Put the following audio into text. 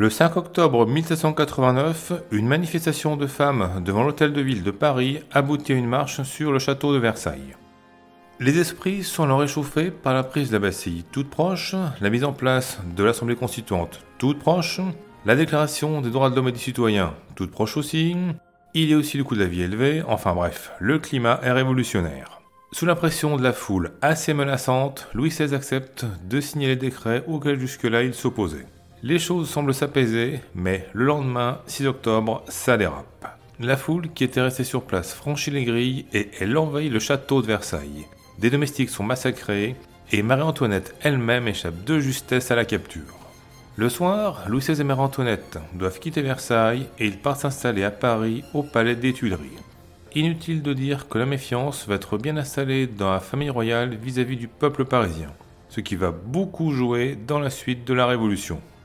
Le 5 octobre 1789, une manifestation de femmes devant l'hôtel de ville de Paris aboutit à une marche sur le château de Versailles. Les esprits sont alors réchauffés par la prise de la Bastille toute proche, la mise en place de l'Assemblée constituante toute proche, la déclaration des droits de l'homme et des citoyens toute proche aussi, il y a aussi le coût de la vie élevé, enfin bref, le climat est révolutionnaire. Sous la pression de la foule assez menaçante, Louis XVI accepte de signer les décrets auxquels jusque-là il s'opposait. Les choses semblent s'apaiser, mais le lendemain, 6 octobre, ça dérape. La foule qui était restée sur place franchit les grilles et elle envahit le château de Versailles. Des domestiques sont massacrés et Marie-Antoinette elle-même échappe de justesse à la capture. Le soir, Louis XVI et Marie-Antoinette doivent quitter Versailles et ils partent s'installer à Paris au palais des Tuileries. Inutile de dire que la méfiance va être bien installée dans la famille royale vis-à-vis -vis du peuple parisien, ce qui va beaucoup jouer dans la suite de la Révolution.